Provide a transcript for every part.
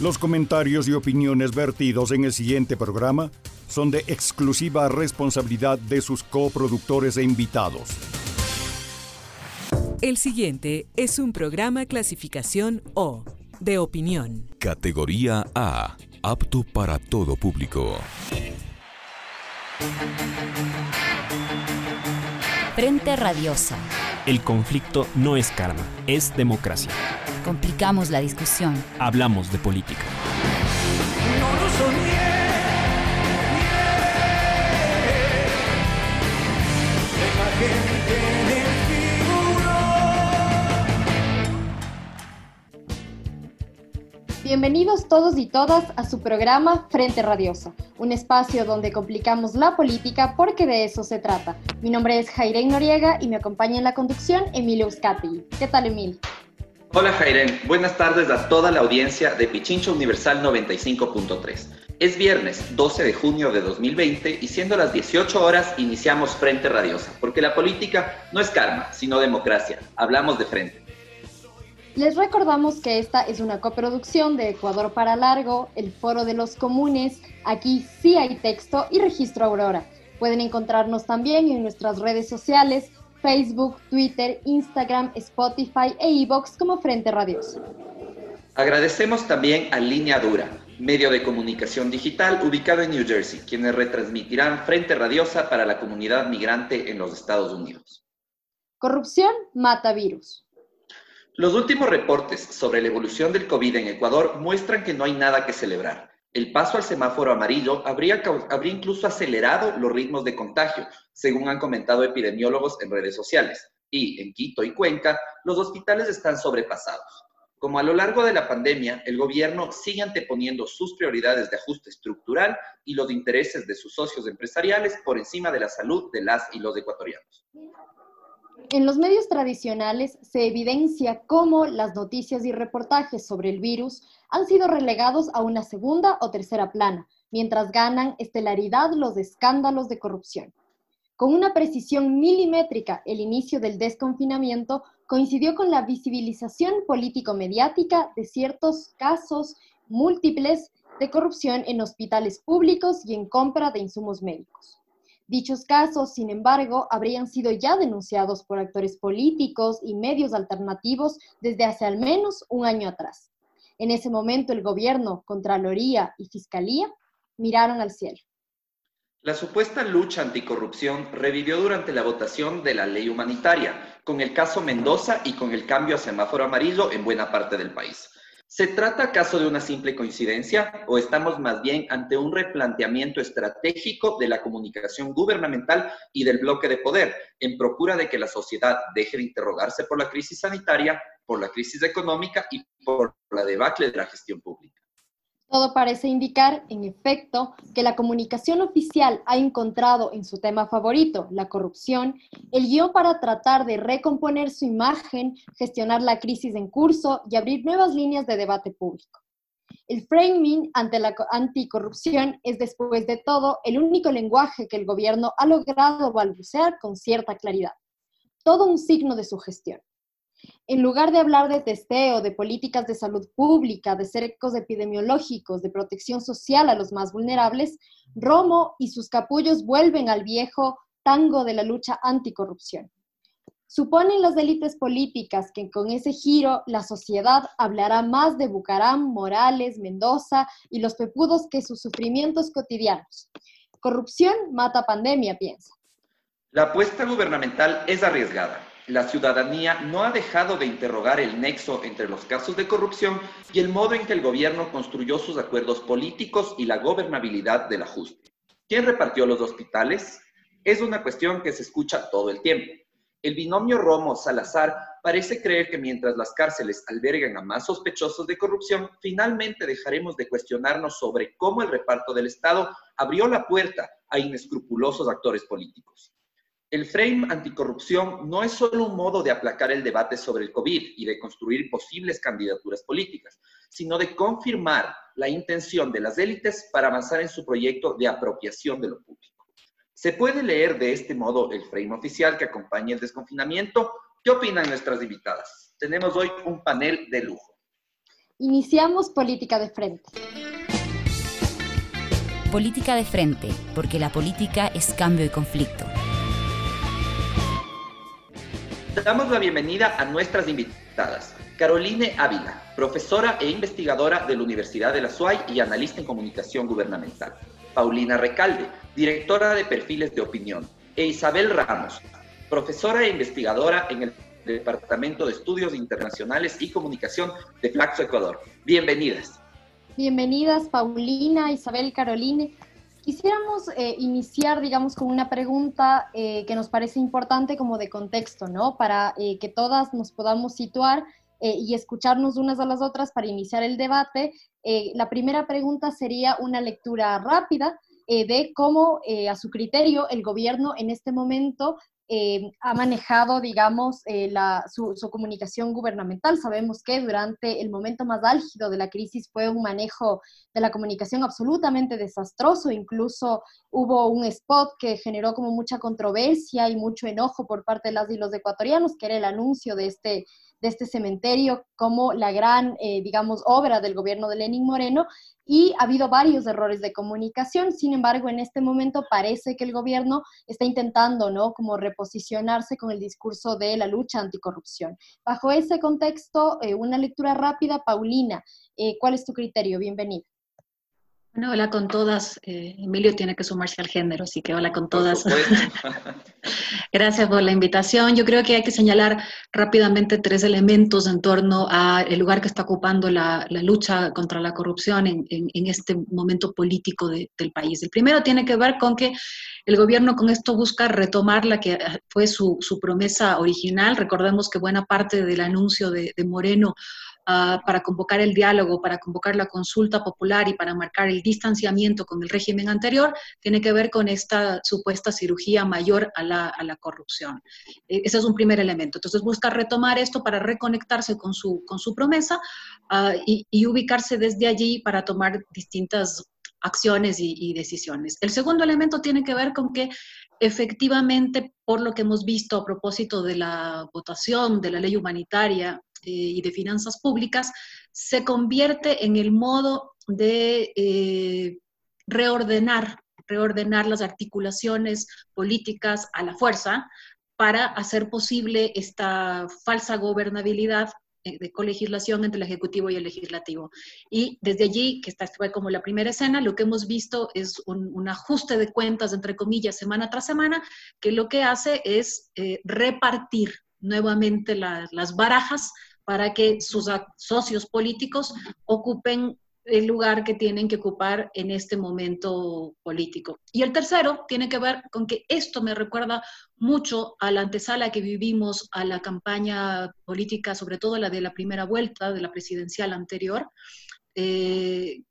Los comentarios y opiniones vertidos en el siguiente programa son de exclusiva responsabilidad de sus coproductores e invitados. El siguiente es un programa clasificación O, de opinión. Categoría A, apto para todo público. Frente Radiosa. El conflicto no es karma, es democracia. Complicamos la discusión. Hablamos de política. Bienvenidos todos y todas a su programa Frente Radiosa, un espacio donde complicamos la política porque de eso se trata. Mi nombre es Jairén Noriega y me acompaña en la conducción Emilio Euskati. ¿Qué tal, Emil? Hola, Jairén. Buenas tardes a toda la audiencia de Pichincho Universal 95.3. Es viernes 12 de junio de 2020 y siendo las 18 horas iniciamos Frente Radiosa, porque la política no es karma, sino democracia. Hablamos de frente. Les recordamos que esta es una coproducción de Ecuador para Largo, el Foro de los Comunes, aquí sí hay texto y Registro Aurora. Pueden encontrarnos también en nuestras redes sociales, Facebook, Twitter, Instagram, Spotify e iVoox como Frente Radioso. Agradecemos también a Línea Dura, medio de comunicación digital ubicado en New Jersey, quienes retransmitirán Frente Radiosa para la comunidad migrante en los Estados Unidos. Corrupción mata virus. Los últimos reportes sobre la evolución del COVID en Ecuador muestran que no hay nada que celebrar. El paso al semáforo amarillo habría, habría incluso acelerado los ritmos de contagio, según han comentado epidemiólogos en redes sociales. Y en Quito y Cuenca, los hospitales están sobrepasados. Como a lo largo de la pandemia, el gobierno sigue anteponiendo sus prioridades de ajuste estructural y los intereses de sus socios empresariales por encima de la salud de las y los ecuatorianos. En los medios tradicionales se evidencia cómo las noticias y reportajes sobre el virus han sido relegados a una segunda o tercera plana, mientras ganan estelaridad los escándalos de corrupción. Con una precisión milimétrica, el inicio del desconfinamiento coincidió con la visibilización político-mediática de ciertos casos múltiples de corrupción en hospitales públicos y en compra de insumos médicos. Dichos casos, sin embargo, habrían sido ya denunciados por actores políticos y medios alternativos desde hace al menos un año atrás. En ese momento el gobierno, Contraloría y Fiscalía miraron al cielo. La supuesta lucha anticorrupción revivió durante la votación de la ley humanitaria, con el caso Mendoza y con el cambio a semáforo amarillo en buena parte del país. ¿Se trata acaso de una simple coincidencia o estamos más bien ante un replanteamiento estratégico de la comunicación gubernamental y del bloque de poder en procura de que la sociedad deje de interrogarse por la crisis sanitaria, por la crisis económica y por la debacle de la gestión pública? Todo parece indicar, en efecto, que la comunicación oficial ha encontrado en su tema favorito, la corrupción, el guion para tratar de recomponer su imagen, gestionar la crisis en curso y abrir nuevas líneas de debate público. El framing ante la anticorrupción es, después de todo, el único lenguaje que el gobierno ha logrado balbucear con cierta claridad. Todo un signo de su gestión. En lugar de hablar de testeo, de políticas de salud pública, de cercos epidemiológicos, de protección social a los más vulnerables, Romo y sus capullos vuelven al viejo tango de la lucha anticorrupción. Suponen las élites políticas que con ese giro la sociedad hablará más de Bucaram, Morales, Mendoza y los pepudos que sus sufrimientos cotidianos. Corrupción mata pandemia, piensa. La apuesta gubernamental es arriesgada la ciudadanía no ha dejado de interrogar el nexo entre los casos de corrupción y el modo en que el gobierno construyó sus acuerdos políticos y la gobernabilidad del ajuste. ¿Quién repartió los hospitales? Es una cuestión que se escucha todo el tiempo. El binomio Romo-Salazar parece creer que mientras las cárceles albergan a más sospechosos de corrupción, finalmente dejaremos de cuestionarnos sobre cómo el reparto del Estado abrió la puerta a inescrupulosos actores políticos. El frame anticorrupción no es solo un modo de aplacar el debate sobre el COVID y de construir posibles candidaturas políticas, sino de confirmar la intención de las élites para avanzar en su proyecto de apropiación de lo público. ¿Se puede leer de este modo el frame oficial que acompaña el desconfinamiento? ¿Qué opinan nuestras invitadas? Tenemos hoy un panel de lujo. Iniciamos Política de Frente. Política de Frente, porque la política es cambio y conflicto. Damos la bienvenida a nuestras invitadas. Caroline Ávila, profesora e investigadora de la Universidad de la SUAY y analista en comunicación gubernamental. Paulina Recalde, directora de perfiles de opinión. E Isabel Ramos, profesora e investigadora en el Departamento de Estudios Internacionales y Comunicación de Flaxo Ecuador. Bienvenidas. Bienvenidas, Paulina, Isabel, Caroline. Quisiéramos eh, iniciar, digamos, con una pregunta eh, que nos parece importante como de contexto, ¿no? Para eh, que todas nos podamos situar y escucharnos unas a las otras para iniciar el debate. la primera pregunta sería una lectura rápida de cómo, a su criterio, el gobierno en este momento eh, ha manejado, digamos, eh, su, comunicación gubernamental. Sabemos que durante el momento más álgido de la crisis fue un manejo de la comunicación absolutamente desastroso. Incluso hubo un spot que generó como mucha controversia y mucho enojo por parte de las y los ecuatorianos, que era el anuncio de este de este cementerio como la gran, eh, digamos, obra del gobierno de Lenín Moreno y ha habido varios errores de comunicación. Sin embargo, en este momento parece que el gobierno está intentando, ¿no? Como reposicionarse con el discurso de la lucha anticorrupción. Bajo ese contexto, eh, una lectura rápida, Paulina, eh, ¿cuál es tu criterio? Bienvenida. Bueno, hola con todas. Eh, Emilio tiene que sumarse al género, así que hola con todas. Gracias por la invitación. Yo creo que hay que señalar rápidamente tres elementos en torno al lugar que está ocupando la, lucha contra la corrupción en, este momento político del país. El primero tiene que ver con que el gobierno con esto busca retomar la que fue su, promesa original. Recordemos que buena parte del anuncio de Moreno Ah, para convocar el diálogo, para convocar la consulta popular y para marcar el distanciamiento con el régimen anterior, tiene que ver con esta supuesta cirugía mayor a la, a la corrupción. E, ese es un primer elemento. Entonces busca retomar esto para reconectarse con su, con su promesa uh, y, ubicarse desde allí para tomar distintas acciones y, decisiones. El segundo elemento tiene que ver con que efectivamente, por lo que hemos visto a propósito de la votación de la ley humanitaria y de finanzas públicas, se convierte en el modo de eh, reordenar, reordenar las articulaciones políticas a la fuerza para hacer posible esta falsa gobernabilidad eh, de colegislación entre el Ejecutivo y el Legislativo. Y desde allí, que esta fue como la primera escena, lo que hemos visto es un, ajuste de cuentas, entre comillas, semana tras semana, que lo que hace es eh, repartir nuevamente las barajas para que sus socios políticos ocupen el lugar que tienen que ocupar en este momento político. Y el tercero tiene que ver con que esto me recuerda mucho a la antesala que vivimos a la campaña política, sobre todo la de la primera vuelta de la presidencial anterior. Eh,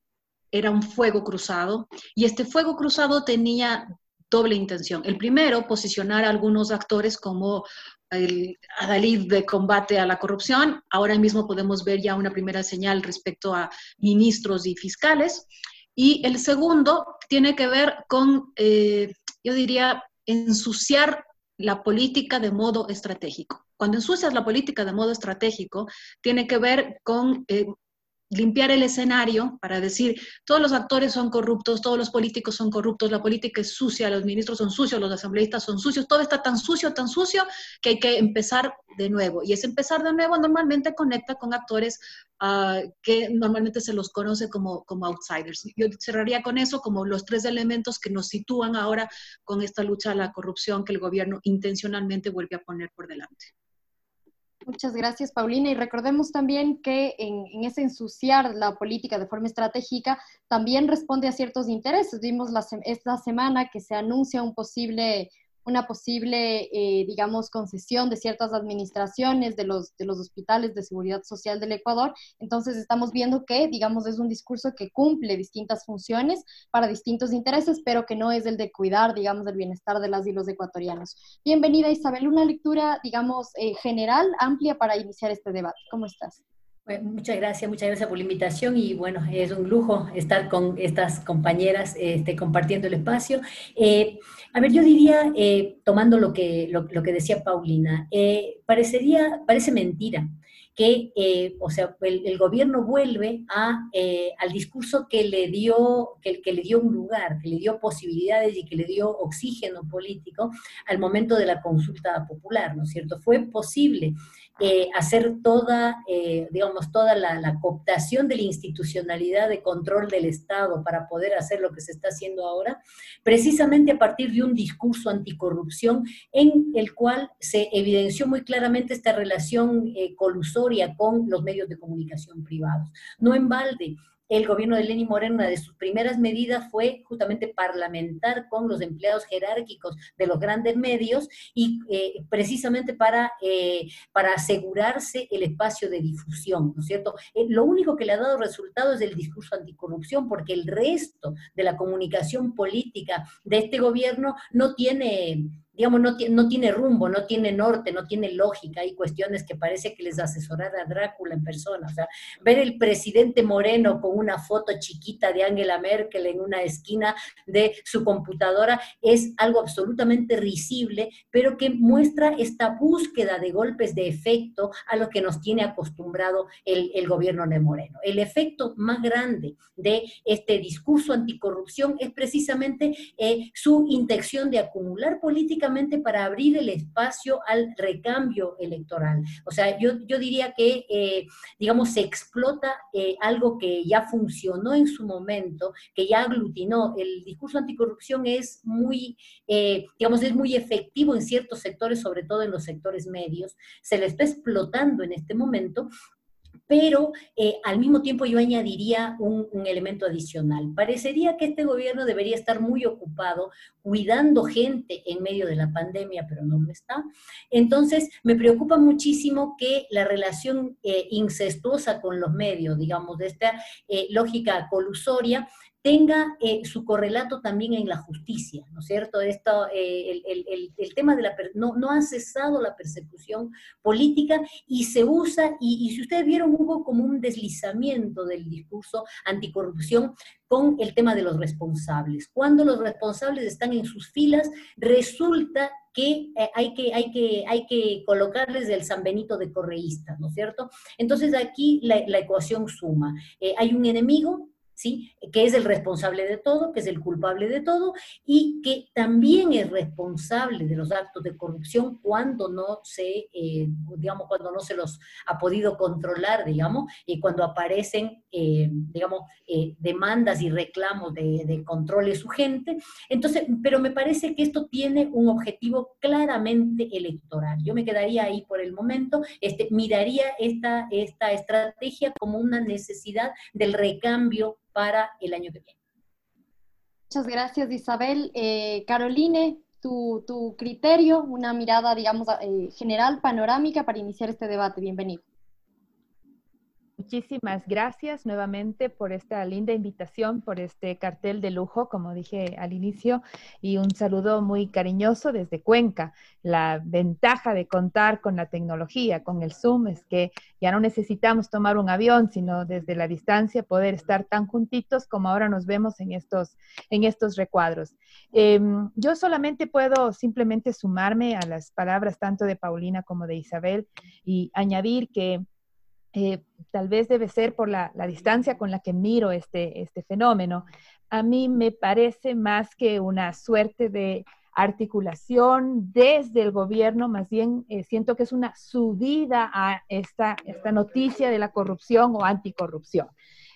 era un fuego cruzado y este fuego cruzado tenía doble intención. El primero, posicionar a algunos actores como el adalid de combate a la corrupción. Ahora mismo podemos ver ya una primera señal respecto a ministros y fiscales. Y el segundo tiene que ver con, eh, yo diría, ensuciar la política de modo estratégico. Cuando ensucias la política de modo estratégico, tiene que ver con eh, limpiar el escenario para decir, todos los actores son corruptos, todos los políticos son corruptos, la política es sucia, los ministros son sucios, los asambleístas son sucios, todo está tan sucio, tan sucio, que hay que empezar de nuevo. Y ese empezar de nuevo normalmente conecta con actores uh, que normalmente se los conoce como, como outsiders. Yo cerraría con eso como los tres elementos que nos sitúan ahora con esta lucha a la corrupción que el gobierno intencionalmente vuelve a poner por delante. Muchas gracias, Paulina. Y recordemos también que en, ese ensuciar la política de forma estratégica también responde a ciertos intereses. Vimos esta semana que se anuncia un posible una posible, eh, digamos, concesión de ciertas administraciones de los, de los hospitales de seguridad social del Ecuador. Entonces estamos viendo que, digamos, es un discurso que cumple distintas funciones para distintos intereses, pero que no es el de cuidar, digamos, el bienestar de las y los ecuatorianos. Bienvenida Isabel, una lectura, digamos, eh, general, amplia para iniciar este debate. ¿Cómo estás? Muchas gracias, muchas gracias por la invitación y bueno, es un lujo estar con estas compañeras este, compartiendo el espacio. Eh, a ver, yo diría, eh, tomando lo que, lo, que decía Paulina, eh, parecería, parece mentira que, o sea, el, gobierno vuelve a, al discurso que le, dio, que, que, le dio un lugar, que le dio posibilidades y que le dio oxígeno político al momento de la consulta popular, ¿no es cierto? Fue posible hacer toda, eh, digamos, toda la, la, cooptación de la institucionalidad de control del Estado para poder hacer lo que se está haciendo ahora, precisamente a partir de un discurso anticorrupción en el cual se evidenció muy claramente esta relación eh, colusoria con los medios de comunicación privados. No en balde, el gobierno de Lenín Moreno, una de sus primeras medidas fue justamente parlamentar con los empleados jerárquicos de los grandes medios y eh, precisamente para, eh, para asegurarse el espacio de difusión, ¿no es cierto? Eh, lo único que le ha dado resultado es el discurso anticorrupción, porque el resto de la comunicación política de este gobierno no tiene digamos, no, no, tiene rumbo, no tiene norte, no tiene lógica. Hay cuestiones que parece que les asesorara Drácula en persona. O sea, ver el presidente Moreno con una foto chiquita de Angela Merkel en una esquina de su computadora es algo absolutamente risible, pero que muestra esta búsqueda de golpes de efecto a lo que nos tiene acostumbrado el, el gobierno de Moreno. El efecto más grande de este discurso anticorrupción es precisamente eh, su intención de acumular política para abrir el espacio al recambio electoral. O sea, yo, yo diría que, eh, digamos, se explota eh, algo que ya funcionó en su momento, que ya aglutinó. El discurso anticorrupción es muy, eh, digamos, es muy efectivo en ciertos sectores, sobre todo en los sectores medios. Se le está explotando en este momento pero eh, al mismo tiempo yo añadiría un, elemento adicional. Parecería que este gobierno debería estar muy ocupado cuidando gente en medio de la pandemia, pero no lo está. Entonces, me preocupa muchísimo que la relación eh, incestuosa con los medios, digamos, de esta eh, lógica colusoria, tenga eh, su correlato también en la justicia, ¿no es cierto? Esto, eh, el, tema de la... No, no ha cesado la persecución política y se usa, y, si ustedes vieron, hubo como un deslizamiento del discurso anticorrupción con el tema de los responsables. Cuando los responsables están en sus filas, resulta que, eh, hay, que, hay, que hay que colocarles el San Benito de correísta, ¿no es cierto? Entonces aquí la, ecuación suma. hay un enemigo, que es el responsable de todo, que es el culpable de todo y que también es responsable de los actos de corrupción cuando no se, eh, digamos, cuando no se los ha podido controlar, digamos, y cuando aparecen, eh, digamos, eh, demandas y reclamos de, de control de su gente. Entonces, pero me parece que esto tiene un objetivo claramente electoral. Yo me quedaría ahí por el momento, este, miraría esta, esta estrategia como una necesidad del recambio para el año que viene. Muchas gracias, Isabel. Eh, Caroline, tu, criterio, una mirada, digamos, eh, general, panorámica para iniciar este debate. Bienvenido. Muchísimas gracias nuevamente por esta linda invitación, por este cartel de lujo, como dije al inicio, y un saludo muy cariñoso desde Cuenca. La ventaja de contar con la tecnología, con el Zoom, es que ya no necesitamos tomar un avión, sino desde la distancia poder estar tan juntitos como ahora nos vemos en estos, en estos recuadros. Em, yo solamente puedo simplemente sumarme a las palabras tanto de Paulina como de Isabel y añadir que eh, tal vez debe ser por la, distancia con la que miro este, este fenómeno, a mí me parece más que una suerte de articulación desde el gobierno, más bien eh, siento que es una subida a esta, esta noticia de la corrupción o anticorrupción.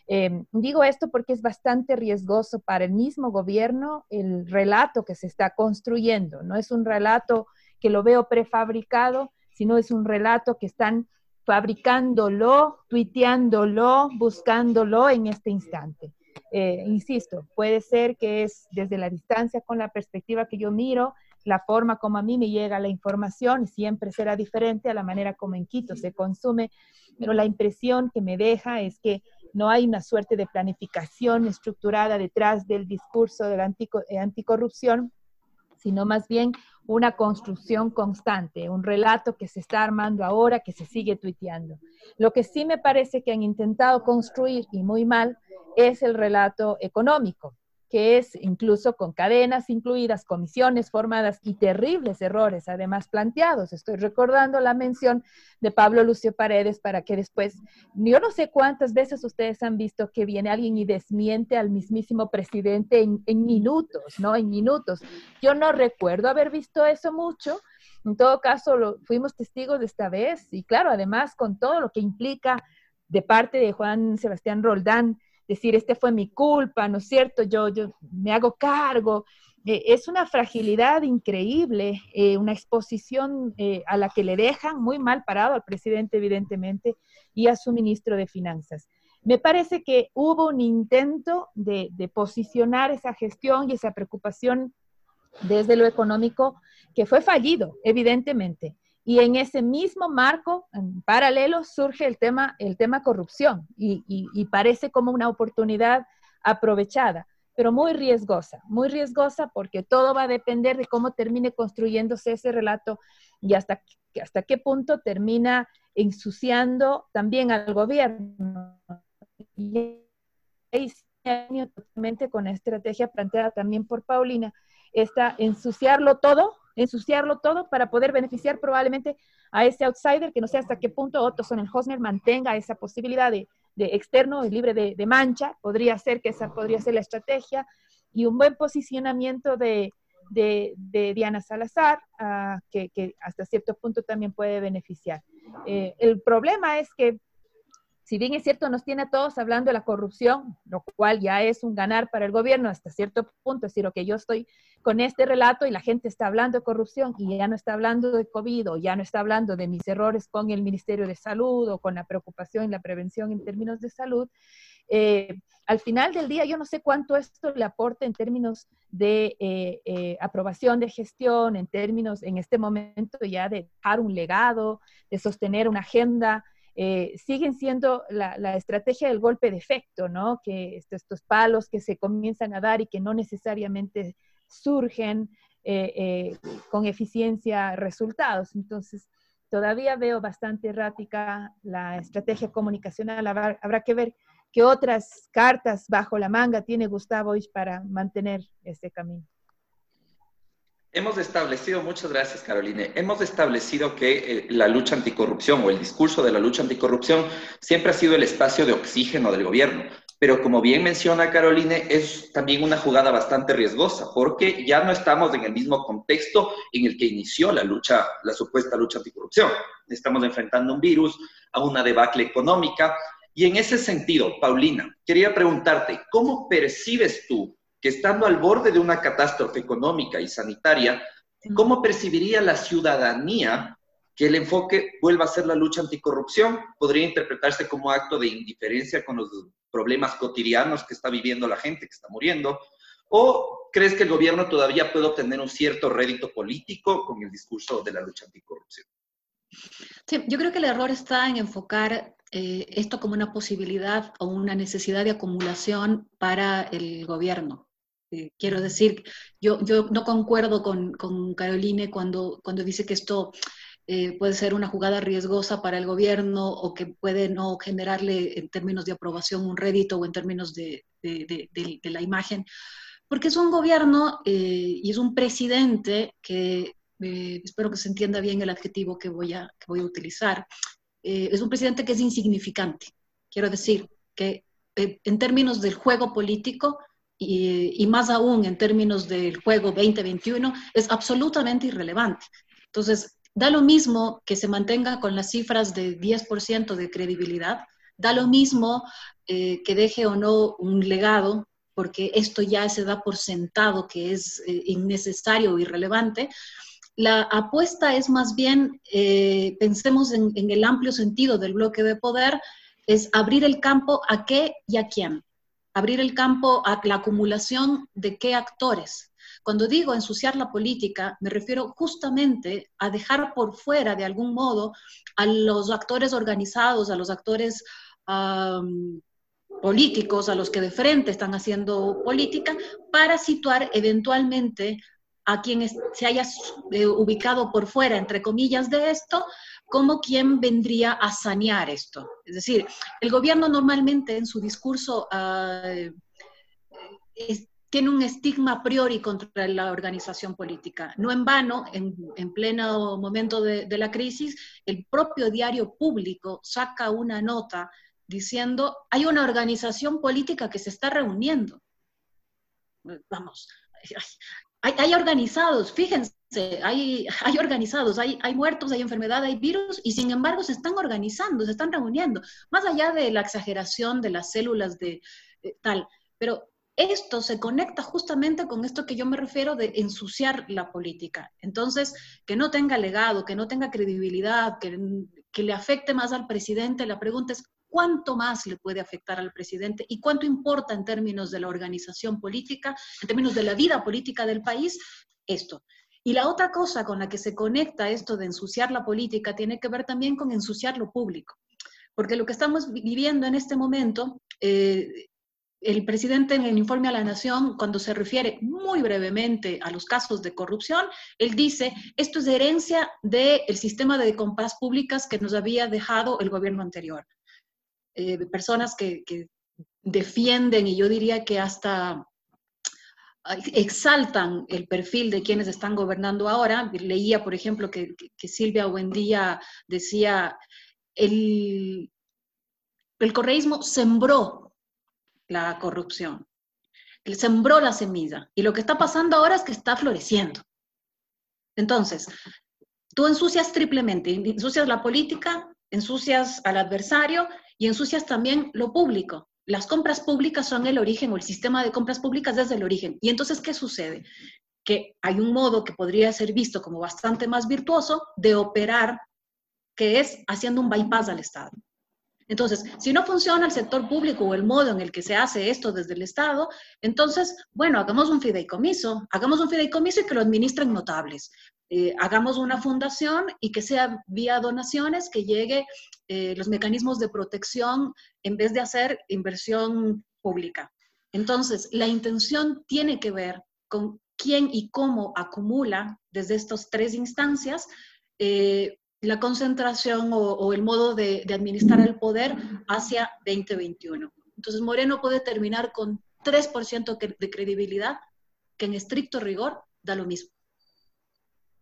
Em, digo esto porque es bastante riesgoso para el mismo gobierno el relato que se está construyendo. No es un relato que lo veo prefabricado, sino es un relato que están fabricándolo, tuiteándolo, buscándolo en este instante. Eh, insisto, puede ser que es desde la distancia con la perspectiva que yo miro, la forma como a mí me llega la información siempre será diferente a la manera como en Quito se consume, pero la impresión que me deja es que no hay una suerte de planificación estructurada detrás del discurso de la eh, anticorrupción, sino más bien una construcción constante, un relato que se está armando ahora, que se sigue tuiteando. Lo que sí me parece que han intentado construir, y muy mal, es el relato económico. Que es incluso con cadenas incluidas, comisiones formadas y terribles errores además planteados. Estoy recordando la mención de Pablo Lucio Paredes para que después, yo no sé cuántas veces ustedes han visto que viene alguien y desmiente al mismísimo presidente en, minutos, ¿no? En minutos. Yo no recuerdo haber visto eso mucho. En todo caso, lo, fuimos testigos de esta vez y claro, además con todo lo que implica de parte de Juan Sebastián Roldán, decir, este fue mi culpa, ¿no es cierto? Yo, yo me hago cargo. Eh, es una fragilidad increíble, eh, una exposición eh, a la que le dejan muy mal parado al presidente, evidentemente, y a su ministro de Finanzas. Me parece que hubo un intento de, de posicionar esa gestión y esa preocupación desde lo económico que fue fallido, evidentemente. Y en ese mismo marco, en paralelo, surge el tema, el tema corrupción y, parece como una oportunidad aprovechada, pero muy riesgosa, muy riesgosa porque todo va a depender de cómo termine construyéndose ese relato y hasta, hasta qué punto termina ensuciando también al gobierno. Y totalmente con la estrategia planteada también por Paulina, está ensuciarlo todo ensuciarlo todo para poder beneficiar probablemente a ese outsider, que no sé hasta qué punto Otto Hosner mantenga esa posibilidad de, externo y libre de, mancha, podría ser que esa podría ser la estrategia, y un buen posicionamiento de, Diana Salazar, ah, que, hasta cierto punto también puede beneficiar. Eh, el problema es que si bien es cierto, nos tiene a todos hablando de la corrupción, lo cual ya es un ganar para el gobierno hasta cierto punto, es decir, que yo estoy con este relato y la gente está hablando de corrupción y ya no está hablando de COVID o ya no está hablando de mis errores con el Ministerio de Salud o con la preocupación y la prevención en términos de salud, eh, al final del día yo no sé cuánto esto le aporta en términos de eh, eh, aprobación de gestión, en términos en este momento ya de dejar un legado, de sostener una agenda eh, siguen siendo la, estrategia del golpe de efecto, ¿no? Que estos palos que se comienzan a dar y que no necesariamente surgen eh, eh, con eficiencia resultados. Entonces, todavía veo bastante errática la estrategia comunicacional. Habrá, habrá que ver qué otras cartas bajo la manga tiene Gustavo para mantener este camino. Hemos establecido, muchas gracias Caroline, hemos establecido que eh, la lucha anticorrupción o el discurso de la lucha anticorrupción siempre ha sido el espacio de oxígeno del gobierno. Pero como bien menciona Caroline, es también una jugada bastante riesgosa porque ya no estamos en el mismo contexto en el que inició la lucha, la supuesta lucha anticorrupción. Estamos enfrentando un virus, a una debacle económica. Y en ese sentido, Paulina, quería preguntarte, ¿cómo percibes tú que estando al borde de una catástrofe económica y sanitaria, ¿cómo percibiría la ciudadanía que el enfoque vuelva a ser la lucha anticorrupción? Podría interpretarse como acto de indiferencia con los problemas cotidianos que está viviendo la gente, que está muriendo. ¿O crees que el gobierno todavía puede obtener un cierto rédito político con el discurso de la lucha anticorrupción? Sí, yo creo que el error está en enfocar eh, esto como una posibilidad o una necesidad de acumulación para el gobierno. Eh, quiero decir, yo, yo no concuerdo con, con Caroline cuando, cuando dice que esto eh, puede ser una jugada riesgosa para el gobierno o que puede no generarle en términos de aprobación un rédito o en términos de, de, de, la imagen, porque es un gobierno eh, y es un presidente que, espero que se entienda bien el adjetivo que voy a, que voy a utilizar, es un presidente que es insignificante. Quiero decir que en términos del juego político, y, más aún en términos del juego 2021, es absolutamente irrelevante. Entonces, da lo mismo que se mantenga con las cifras de 10% de credibilidad, da lo mismo eh, que deje o no un legado, porque esto ya se da por sentado que es eh, innecesario o irrelevante. La apuesta es más bien, eh, pensemos en, en el amplio sentido del bloque de poder, es abrir el campo a qué y a quién abrir el campo a la acumulación de qué actores. Cuando digo ensuciar la política, me refiero justamente a dejar por fuera, de algún modo, a los actores organizados, a los actores políticos, a los que de frente están haciendo política, para situar eventualmente a quien se haya eh, ubicado por fuera, entre comillas, de esto, como quien vendría a sanear esto. Es decir, el gobierno normalmente en su discurso ah, tiene un estigma a priori contra la organización política. No en vano, en, en pleno momento de, de, la crisis, el propio diario público saca una nota diciendo, hay una organización política que se está reuniendo. Vamos, hay, hay organizados, fíjense, hay, hay organizados, hay, hay muertos, hay enfermedad, hay virus, y sin embargo se están organizando, se están reuniendo, más allá de la exageración de las células de, de tal. Pero esto se conecta justamente con esto que yo me refiero de ensuciar la política. Entonces, que no tenga legado, que no tenga credibilidad, que, que, le afecte más al presidente, la pregunta es cuánto más le puede afectar al presidente y cuánto importa en términos de la organización política, en términos de la vida política del país, esto. Y la otra cosa con la que se conecta esto de ensuciar la política tiene que ver también con ensuciar lo público. Porque lo que estamos viviendo en este momento eh, el presidente en el informe a la Nación, cuando se refiere muy brevemente a los casos de corrupción, él dice, esto es herencia del sistema de compras públicas que nos había dejado el gobierno anterior. Eh, personas que, que, defienden y yo diría que hasta exaltan el perfil de quienes están gobernando ahora. Leía, por ejemplo, que, que Silvia Buendía decía, el, el correísmo sembró la corrupción. Él sembró la semilla y lo que está pasando ahora es que está floreciendo. Entonces, tú ensucias triplemente, ensucias la política, ensucias al adversario y ensucias también lo público. Las compras públicas son el origen o el sistema de compras públicas desde el origen. Y entonces, ¿qué sucede? Que hay un modo que podría ser visto como bastante más virtuoso de operar, que es haciendo un bypass al Estado. Entonces, si no funciona el sector público o el modo en el que se hace esto desde el Estado, entonces, bueno, hagamos un fideicomiso, hagamos un fideicomiso y que lo administren notables. Eh, hagamos una fundación y que sea vía donaciones, que llegue eh, los mecanismos de protección en vez de hacer inversión pública. Entonces, la intención tiene que ver con quién y cómo acumula desde estas tres instancias eh, la concentración o, el modo de, de, administrar el poder hacia 2021. Entonces Moreno puede terminar con 3% de credibilidad, que en estricto rigor da lo mismo.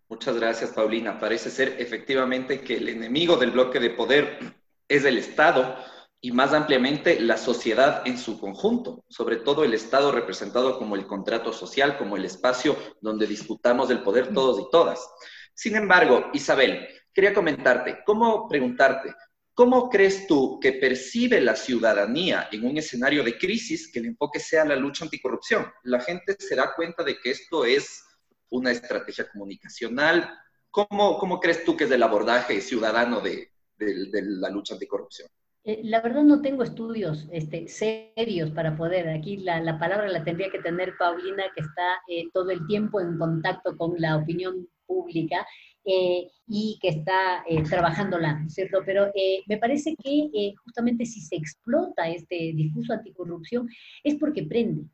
Muchas gracias, Paulina. Parece ser efectivamente que el enemigo del bloque de poder es el Estado y más ampliamente la sociedad en su conjunto, sobre todo el Estado representado como el contrato social, como el espacio donde disputamos el poder todos y todas. Sin embargo, Isabel, quería comentarte, cómo preguntarte, ¿cómo crees tú que percibe la ciudadanía en un escenario de crisis que el enfoque sea la lucha anticorrupción? La gente se da cuenta de que esto es una estrategia comunicacional. ¿Cómo, cómo crees tú que es el abordaje ciudadano de, de, de la lucha anticorrupción? Eh, la verdad no tengo estudios este, serios para poder, aquí la, la, palabra la tendría que tener Paulina, que está eh, todo el tiempo en contacto con la opinión pública eh, y que está eh, trabajándola, ¿cierto? Pero eh, me parece que eh, justamente si se explota este discurso anticorrupción es porque prende,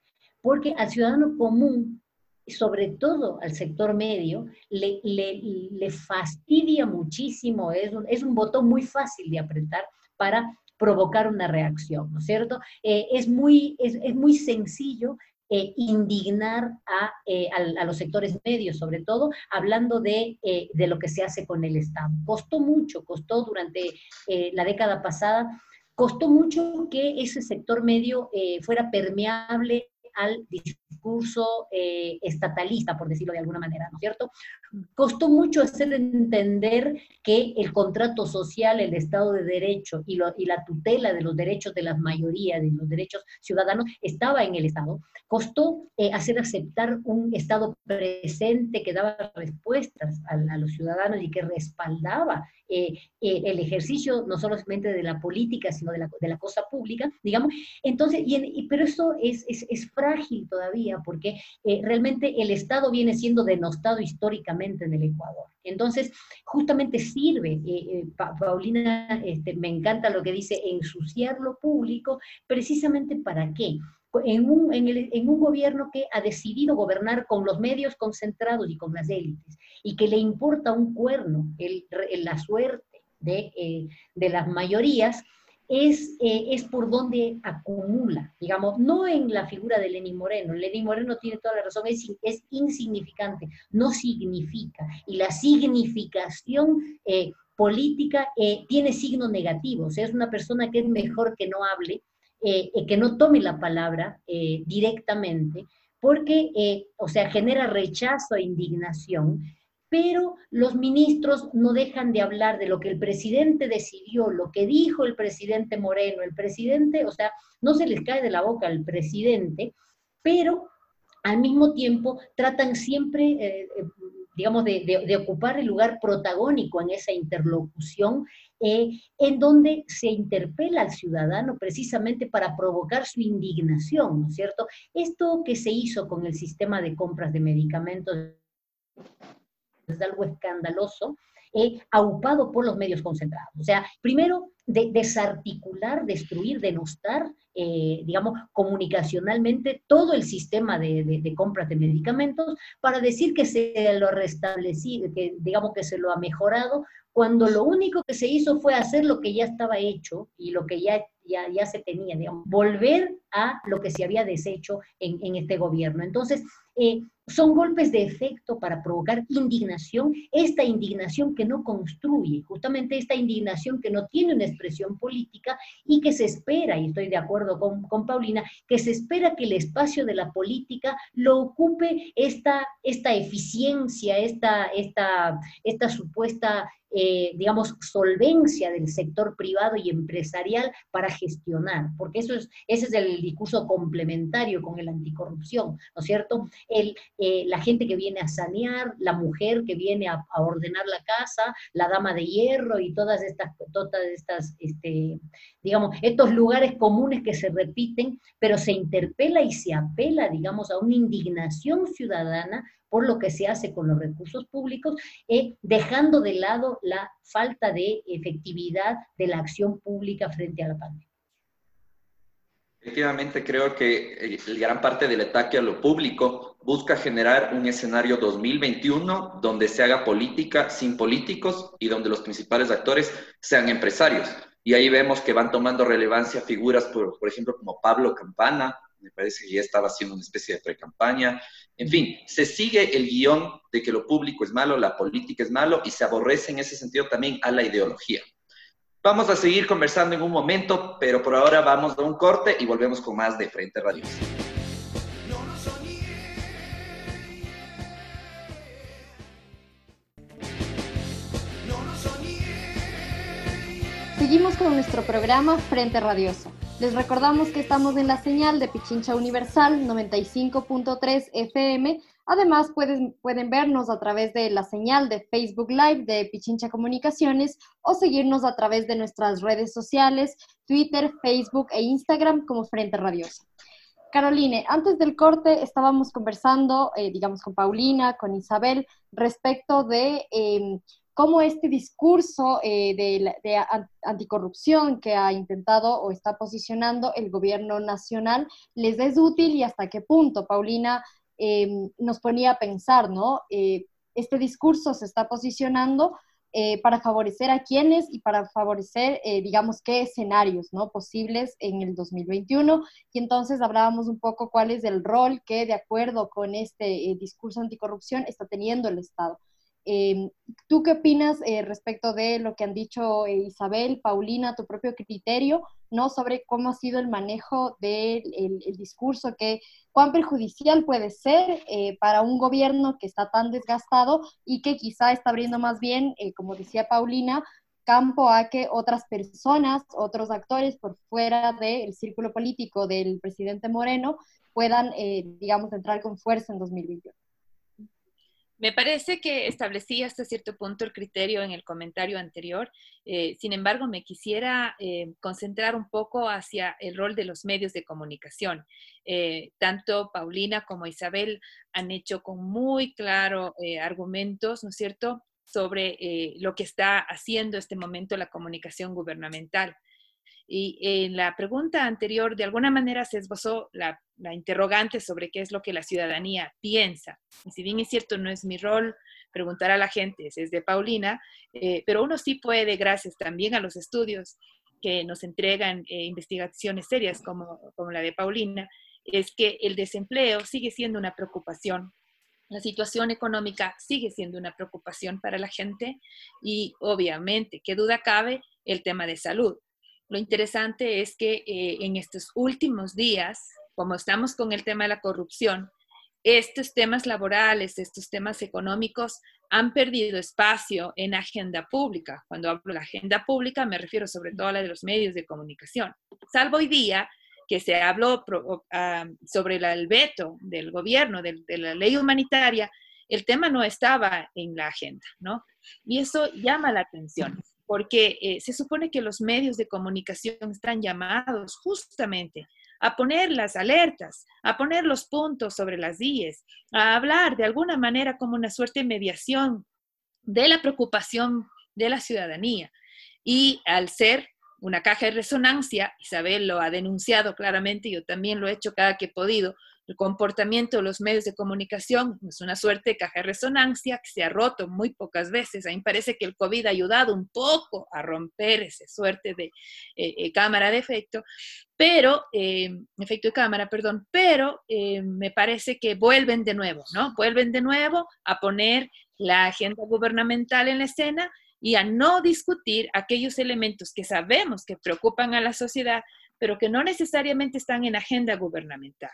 porque al ciudadano común, sobre todo al sector medio, le, le, le fastidia muchísimo, es un, es un botón muy fácil de apretar para provocar una reacción, ¿no es cierto? Eh, es, muy, es, es, muy sencillo eh, indignar a, eh, a, los sectores medios, sobre todo hablando de, eh, de, lo que se hace con el Estado. Costó mucho, costó durante eh, la década pasada, costó mucho que ese sector medio eh, fuera permeable al discurso eh, estatalista, por decirlo de alguna manera, ¿no es cierto? Costó mucho hacer entender que el contrato social, el Estado de Derecho y, lo, la tutela de los derechos de las mayorías, de los derechos ciudadanos, estaba en el Estado. Costó eh, hacer aceptar un Estado presente que daba respuestas a, los ciudadanos y que respaldaba eh, eh, el ejercicio no solamente de la política, sino de la, cosa pública, digamos. Entonces, pero eso es, es, es, frágil todavía porque eh, realmente el Estado viene siendo denostado históricamente en el Ecuador. Entonces, justamente sirve, eh, eh, pa Paulina, este, me encanta lo que dice, ensuciar lo público, precisamente para qué? En un, gobierno que ha decidido gobernar con los medios concentrados y con las élites, y que le importa un cuerno la suerte de, de las mayorías, es, eh, es por donde acumula, digamos, no en la figura de Lenín Moreno. Lenín Moreno tiene toda la razón, es, insignificante, no significa. Y la significación eh, política eh, tiene signo negativo, o sea, es una persona que es mejor que no hable, que no tome la palabra directamente, porque, o sea, genera rechazo e indignación pero los ministros no dejan de hablar de lo que el presidente decidió, lo que dijo el presidente Moreno, el presidente, o sea, no se les cae de la boca al presidente, pero al mismo tiempo tratan siempre, eh, eh, digamos, de, ocupar el lugar protagónico en esa interlocución, eh, en donde se interpela al ciudadano precisamente para provocar su indignación, ¿no es cierto? Esto que se hizo con el sistema de compras de medicamentos es algo escandaloso, eh, aupado por los medios concentrados. O sea, primero, desarticular, destruir, denostar, eh, digamos, comunicacionalmente todo el sistema de, de, compras de medicamentos para decir que se lo restablecido, que digamos que se lo ha mejorado, cuando lo único que se hizo fue hacer lo que ya estaba hecho y lo que ya, ya, ya se tenía, digamos, volver a lo que se había deshecho en, en este gobierno. Entonces, eh, son golpes de efecto para provocar indignación, esta indignación que no construye, justamente esta indignación que no tiene una expresión política y que se espera, y estoy de acuerdo con, con Paulina, que se espera que el espacio de la política lo ocupe esta, esta eficiencia, esta, esta, esta supuesta eh, digamos, solvencia del sector privado y empresarial para gestionar, porque eso es, ese es el discurso complementario con el anticorrupción, ¿no es cierto? El, eh, la gente que viene a sanear, la mujer que viene a, ordenar la casa, la dama de hierro y todas estas, todas estas, este, digamos, estos lugares comunes que se repiten, pero se interpela y se apela, digamos, a una indignación ciudadana por lo que se hace con los recursos públicos, eh, dejando de lado la falta de efectividad de la acción pública frente a la pandemia. Efectivamente, creo que gran parte del ataque a lo público busca generar un escenario 2021 donde se haga política sin políticos y donde los principales actores sean empresarios. Y ahí vemos que van tomando relevancia figuras, por, por ejemplo, como Pablo Campana, me parece que ya estaba haciendo una especie de pre-campaña. En fin, se sigue el guion de que lo público es malo, la política es malo y se aborrece en ese sentido también a la ideología. Vamos a seguir conversando en un momento, pero por ahora vamos a un corte y volvemos con más de Frente Radio. Seguimos con nuestro programa Frente Radioso. Les recordamos que estamos en la señal de Pichincha Universal 95.3 FM. Además, pueden, pueden vernos a través de la señal de Facebook Live de Pichincha Comunicaciones o seguirnos a través de nuestras redes sociales, Twitter, Facebook e Instagram como Frente Radiosa. Caroline, antes del corte estábamos conversando, eh, digamos, con Paulina, con Isabel, respecto de em, cómo este discurso eh, de, anticorrupción que ha intentado o está posicionando el gobierno nacional les es útil y hasta qué punto, Paulina, em, nos ponía a pensar, ¿no? Eh, este discurso se está posicionando eh, para favorecer a quienes y para favorecer, digamos, qué escenarios ¿no? posibles en el 2021. Y entonces hablábamos un poco cuál es el rol que, de acuerdo con este discurso anticorrupción, está teniendo el Estado. Em, ¿Tú qué opinas eh, respecto de lo que han dicho eh, Isabel, Paulina, tu propio criterio, ¿no? Sobre cómo ha sido el manejo del discurso, que cuán perjudicial puede ser eh, para un gobierno que está tan desgastado y que quizá está abriendo más bien, como decía Paulina, campo a que otras personas, otros actores por fuera del círculo político del presidente Moreno puedan, digamos, entrar con fuerza en 2021. Me parece que establecí hasta cierto punto el criterio en el comentario anterior. Eh, sin embargo, me quisiera eh, concentrar un poco hacia el rol de los medios de comunicación. Eh, tanto Paulina como Isabel han hecho con muy claro argumentos, ¿no es cierto?, sobre lo que está haciendo este momento la comunicación gubernamental. Y en la pregunta anterior, de alguna manera se esbozó la, interrogante sobre qué es lo que la ciudadanía piensa. Y si bien es cierto, no es mi rol preguntar a la gente, es de Paulina, eh, pero uno sí puede, gracias también a los estudios, que nos entregan investigaciones serias como la de Paulina, es que el desempleo sigue siendo una preocupación la situación económica sigue siendo una preocupación para la gente y obviamente, qué duda cabe, el tema de salud. Lo interesante es que eh, en estos últimos días, como estamos con el tema de la corrupción, estos temas laborales, estos temas económicos han perdido espacio en agenda pública. Cuando hablo de agenda pública me refiero sobre todo a la de los medios de comunicación. Salvo hoy día que se habló ah, sobre el veto del gobierno, de, la ley humanitaria, el tema no estaba en la agenda, ¿no? Y eso llama la atención, porque eh, se supone que los medios de comunicación están llamados justamente a poner las alertas, a poner los puntos sobre las IES, a hablar de alguna manera como una suerte de mediación de la preocupación de la ciudadanía. Y al ser una caja de resonancia, Isabel lo ha denunciado claramente, yo también lo he hecho cada que he podido, el comportamiento de los medios de comunicación es una suerte de caja de resonancia que se ha roto muy pocas veces. A mí me parece que el COVID ha ayudado un poco a romper esa suerte de eh, eh, cámara de efecto, pero, eh, efecto de cámara, perdón, pero me parece que vuelven de nuevo, ¿no? Vuelven de nuevo a poner la agenda gubernamental en la escena y a no discutir aquellos elementos que sabemos que preocupan a la sociedad, pero que no necesariamente están en agenda gubernamental.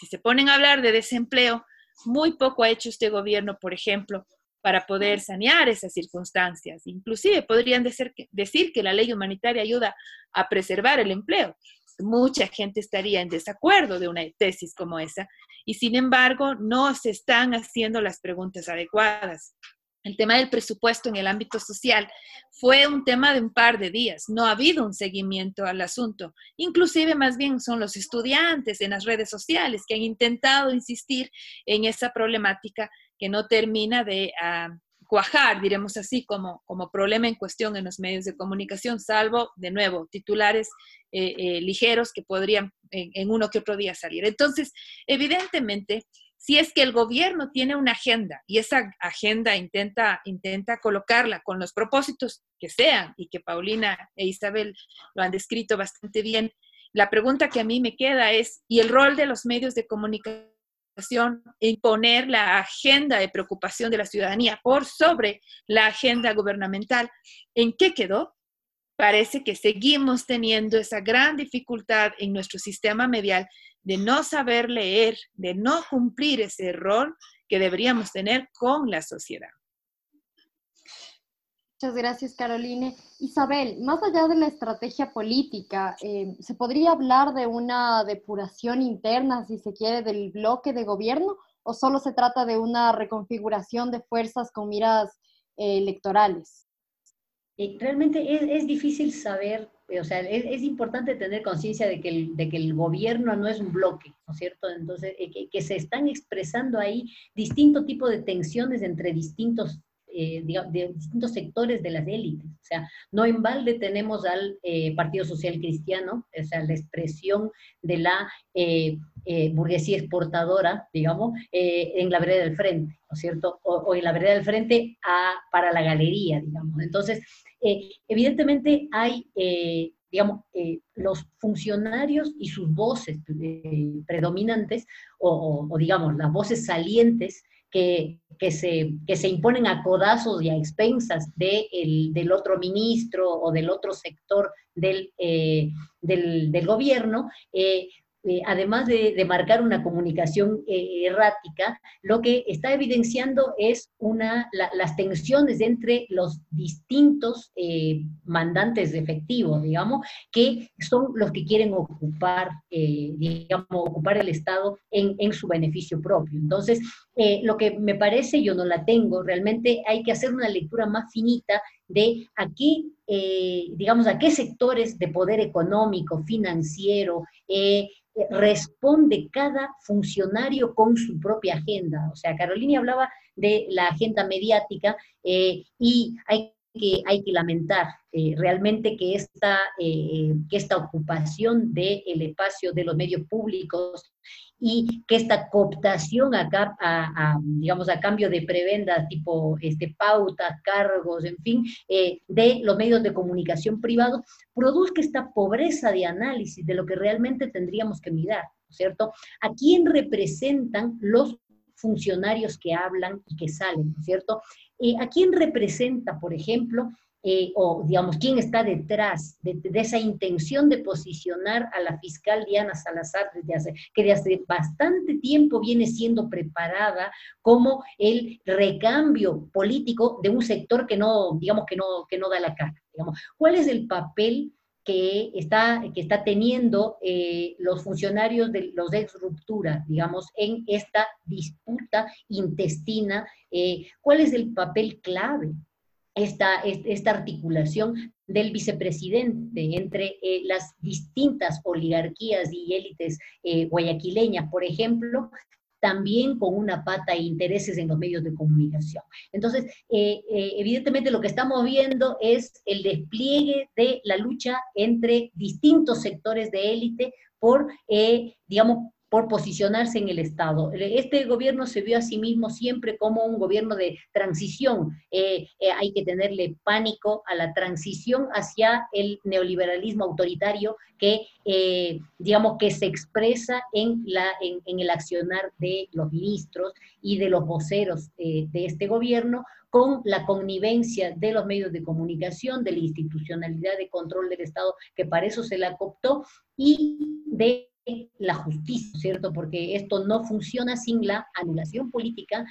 Si se ponen a hablar de desempleo, muy poco ha hecho este gobierno, por ejemplo, para poder sanear esas circunstancias. Inclusive podrían decir que, decir que la ley humanitaria ayuda a preservar el empleo. Mucha gente estaría en desacuerdo de una tesis como esa y sin embargo no se están haciendo las preguntas adecuadas. El tema del presupuesto en el ámbito social fue un tema de un par de días. No ha habido un seguimiento al asunto. Inclusive más bien son los estudiantes en las redes sociales que han intentado insistir en esa problemática que no termina de ah, cuajar, diremos así, como, como problema en cuestión en los medios de comunicación, salvo, de nuevo, titulares eh, eh, ligeros que podrían en uno que otro día salir. Entonces, evidentemente, si es que el gobierno tiene una agenda y esa agenda intenta, intenta colocarla con los propósitos que sean y que Paulina e Isabel lo han descrito bastante bien, la pregunta que a mí me queda es, ¿y el rol de los medios de comunicación en poner la agenda de preocupación de la ciudadanía por sobre la agenda gubernamental? ¿En qué quedó? Parece que seguimos teniendo esa gran dificultad en nuestro sistema medial de no saber leer, de no cumplir ese rol que deberíamos tener con la sociedad. Muchas gracias, Caroline. Isabel, más allá de la estrategia política, eh, ¿se podría hablar de una depuración interna, si se quiere, del bloque de gobierno o solo se trata de una reconfiguración de fuerzas con miras eh, electorales? Eh, realmente es, difícil saber o sea, es, importante tener conciencia de, que el, gobierno no es un bloque, ¿no es cierto? Entonces, eh, que, se están expresando ahí distintos tipos de tensiones entre distintos eh, distintos sectores de las élites. O sea, no en balde tenemos al eh, Partido Social Cristiano, o sea, la expresión de la burguesía exportadora, digamos, en la vereda del frente, ¿no es cierto? O, en la vereda del frente para la galería, digamos. Entonces, eh, evidentemente hay, eh, digamos, eh, los funcionarios y sus voces predominantes, o, digamos, las voces salientes que, se, que se imponen a codazos y a expensas del otro ministro o del otro sector del, del gobierno, eh, además de, marcar una comunicación eh, errática, lo que está evidenciando es una, las tensiones entre los distintos eh, mandantes de efectivo, digamos, que son los que quieren ocupar, digamos, ocupar el Estado en, su beneficio propio. Entonces, lo que me parece, yo no la tengo, realmente hay que hacer una lectura más finita de a qué, digamos, a qué sectores de poder económico, financiero, eh, eh, responde cada funcionario con su propia agenda. O sea, Carolina hablaba de la agenda mediática eh, y hay que, hay que lamentar eh, realmente que esta, eh, que esta ocupación del espacio de los medios públicos y que esta cooptación acá, a, digamos, a cambio de prebendas tipo este, pautas, cargos, en fin, eh, de los medios de comunicación privados, produzca esta pobreza de análisis de lo que realmente tendríamos que mirar, ¿cierto? ¿A quién representan los funcionarios que hablan y que salen, ¿cierto? Eh, ¿A quién representa, por ejemplo, eh, o digamos, quién está detrás de, esa intención de posicionar a la fiscal Diana Salazar desde hace, que desde hace bastante tiempo viene siendo preparada como el recambio político de un sector que no, digamos, que no, que no da la cara. ¿Cuál es el papel que está, que está teniendo eh, los funcionarios de los ex ruptura, digamos, en esta disputa intestina, eh, cuál es el papel clave, esta, esta articulación del vicepresidente entre eh, las distintas oligarquías y élites guayaquileñas, por ejemplo, también con una pata e intereses en los medios de comunicación. Entonces, eh, eh, evidentemente lo que estamos viendo es el despliegue de la lucha entre distintos sectores de élite por, eh, digamos, por posicionarse en el Estado. Este gobierno se vio a sí mismo siempre como un gobierno de transición. Eh, eh, hay que tenerle pánico a la transición hacia el neoliberalismo autoritario que, digamos, que se expresa en, la, en, el accionar de los ministros y de los voceros de este gobierno, con la connivencia de los medios de comunicación, de la institucionalidad de control del Estado, que para eso se la cooptó, y de la justicia, ¿cierto? Porque esto no funciona sin la anulación política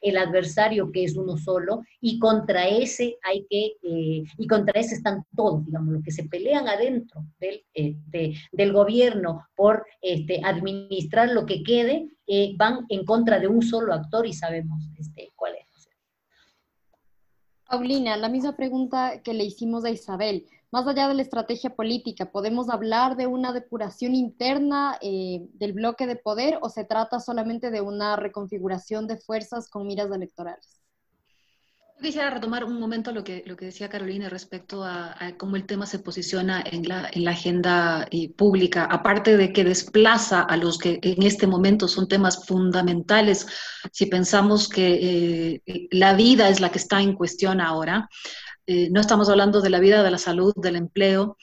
el adversario que es uno solo y contra ese hay que, eh, y contra ese están todos, digamos, los que se pelean adentro del, este, del gobierno por este, administrar lo que quede, eh, van en contra de un solo actor y sabemos este, cuál es. Paulina, la misma pregunta que le hicimos a Isabel. Más allá de la estrategia política, ¿podemos hablar de una depuración interna eh, del bloque de poder o se trata solamente de una reconfiguración de fuerzas con miras electorales? Quisiera retomar un momento lo que, lo que decía Carolina respecto a, cómo el tema se posiciona en la, en la agenda eh, pública, aparte de que desplaza a los que en este momento son temas fundamentales, si pensamos que eh, la vida es la que está en cuestión ahora, eh, no estamos hablando de la vida, de la salud, del empleo,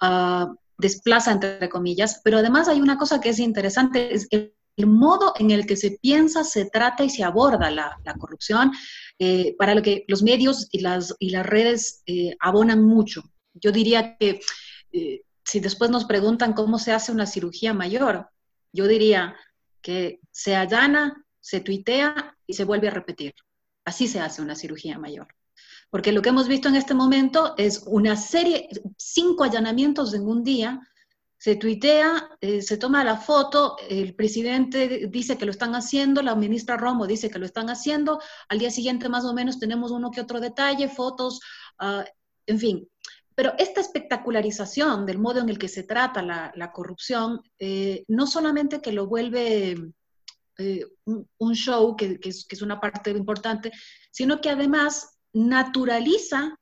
ah, desplaza entre comillas, pero además hay una cosa que es interesante, es el, modo en el que se piensa, se trata y se aborda la, corrupción, eh, para lo que los medios y las, redes eh, abonan mucho. Yo diría que si después nos preguntan cómo se hace una cirugía mayor, yo diría que se allana, se tuitea y se vuelve a repetir. Así se hace una cirugía mayor. Porque lo que hemos visto en este momento es una serie, cinco allanamientos en un día, se tuitea, eh, se toma la foto, el presidente dice que lo están haciendo, la ministra Romo dice que lo están haciendo, al día siguiente más o menos tenemos uno que otro detalle, fotos, ah, en fin. Pero esta espectacularización del modo en el que se trata la, corrupción, eh, no solamente que lo vuelve eh, un, show, que, es, que, es, una parte importante, sino que además naturaliza,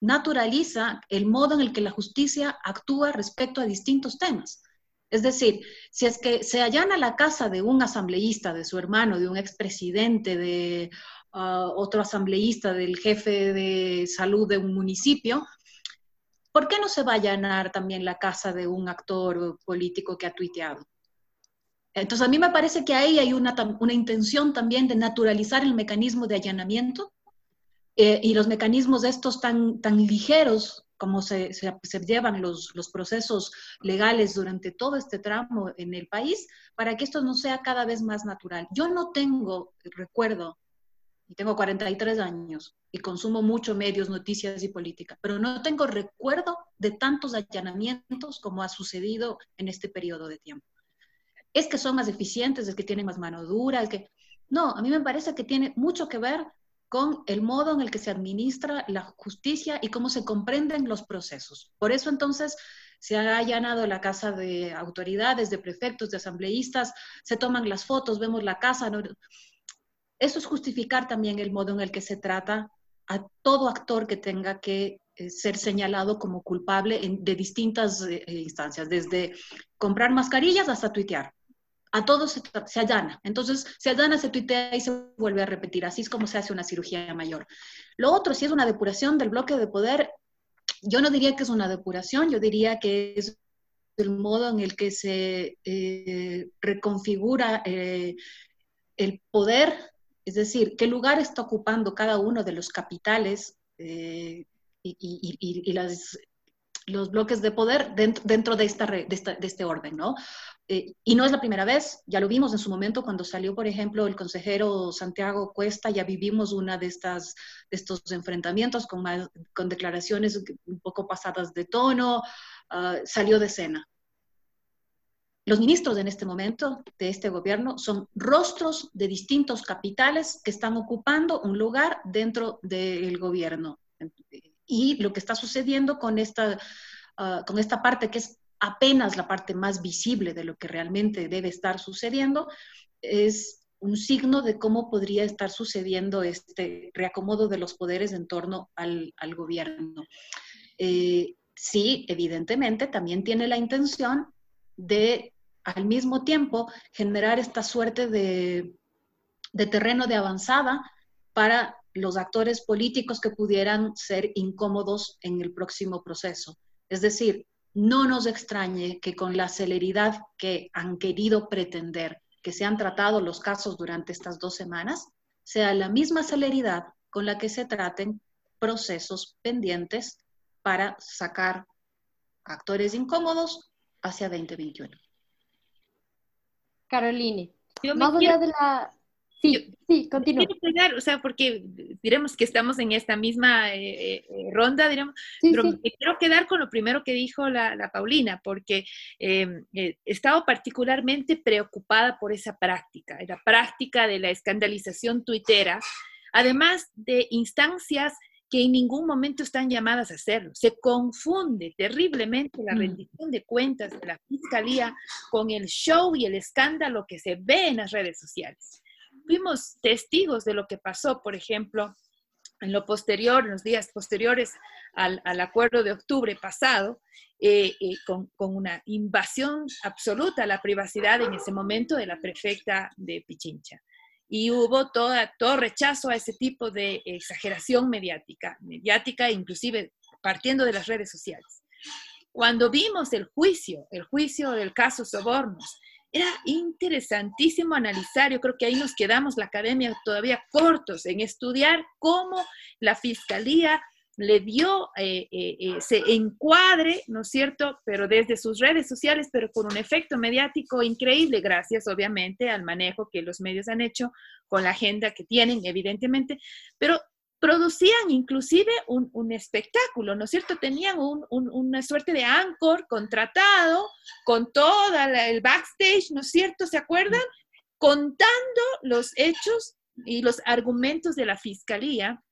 naturaliza el modo en el que la justicia actúa respecto a distintos temas. Es decir, si es que se allana la casa de un asambleísta, de su hermano, de un expresidente, de ah, otro asambleísta, del jefe de salud de un municipio, ¿por qué no se va a allanar también la casa de un actor político que ha tuiteado? Entonces, a mí me parece que ahí hay una, una intención también de naturalizar el mecanismo de allanamiento eh, y los mecanismos estos tan, tan ligeros como se, se, llevan los, los, procesos legales durante todo este tramo en el país, para que esto no sea cada vez más natural. Yo no tengo recuerdo, y tengo 43 años, y consumo mucho medios, noticias y política, pero no tengo recuerdo de tantos allanamientos como ha sucedido en este periodo de tiempo. Es que son más eficientes, es que tienen más mano dura, es que... No, a mí me parece que tiene mucho que ver con el modo en el que se administra la justicia y cómo se comprenden los procesos. Por eso entonces se ha allanado la casa de autoridades, de prefectos, de asambleístas, se toman las fotos, vemos la casa. Eso es justificar también el modo en el que se trata a todo actor que tenga que eh, ser señalado como culpable de distintas eh, instancias, desde comprar mascarillas hasta tuitear. A todos se, allana. Entonces, se allana, se tuitea y se vuelve a repetir. Así es como se hace una cirugía mayor. Lo otro, si es una depuración del bloque de poder, yo no diría que es una depuración, yo diría que es el modo en el que se eh, reconfigura el poder, es decir, qué lugar está ocupando cada uno de los capitales y, las, los bloques de poder dentro, dentro de, esta, de, este orden, ¿no? Eh, y no es la primera vez, ya lo vimos en su momento cuando salió, por ejemplo, el consejero Santiago Cuesta, ya vivimos una de, estas, de estos enfrentamientos con, con declaraciones un poco pasadas de tono, ah, salió de escena. Los ministros en este momento de este gobierno son rostros de distintos capitales que están ocupando un lugar dentro del gobierno y lo que está sucediendo con esta, ah, con esta parte que es apenas la parte más visible de lo que realmente debe estar sucediendo, es un signo de cómo podría estar sucediendo este reacomodo de los poderes en torno al, gobierno. Eh, sí, evidentemente, también tiene la intención de, al mismo tiempo, generar esta suerte de, de terreno de avanzada para los actores políticos que pudieran ser incómodos en el próximo proceso. Es decir, no nos extrañe que con la celeridad que han querido pretender que se han tratado los casos durante estas dos semanas, sea la misma celeridad con la que se traten procesos pendientes para sacar actores incómodos hacia 2021. Caroline, más allá de la, Sí, sí, continúa. o sea, porque diremos que estamos en esta misma eh, eh, ronda, diremos, pero me quiero quedar con lo primero que dijo la, Paulina, porque em, eh, he estado particularmente preocupada por esa práctica, la práctica de la escandalización tuitera, además de instancias que en ningún momento están llamadas a hacerlo. Se confunde terriblemente la mm. rendición de cuentas de la Fiscalía con el show y el escándalo que se ve en las redes sociales fuimos testigos de lo que pasó, por ejemplo, en lo posterior, en los días posteriores al, acuerdo de octubre pasado, eh, eh, con, una invasión absoluta a la privacidad en ese momento de la prefecta de Pichincha. Y hubo todo rechazo a ese tipo de exageración mediática, mediática inclusive partiendo de las redes sociales. Cuando vimos el juicio, el juicio del caso Sobornos, era interesantísimo analizar, yo creo que ahí nos quedamos la academia todavía cortos en estudiar cómo la fiscalía le dio eh, eh, eh, ese encuadre, ¿no es cierto? Pero desde sus redes sociales, pero con un efecto mediático increíble, gracias obviamente al manejo que los medios han hecho con la agenda que tienen, evidentemente, pero producían inclusive un, espectáculo, ¿no es cierto? Tenían una suerte de anchor contratado con todo el backstage, ¿no es cierto? ¿Se acuerdan? Contando los hechos y los argumentos de la fiscalía,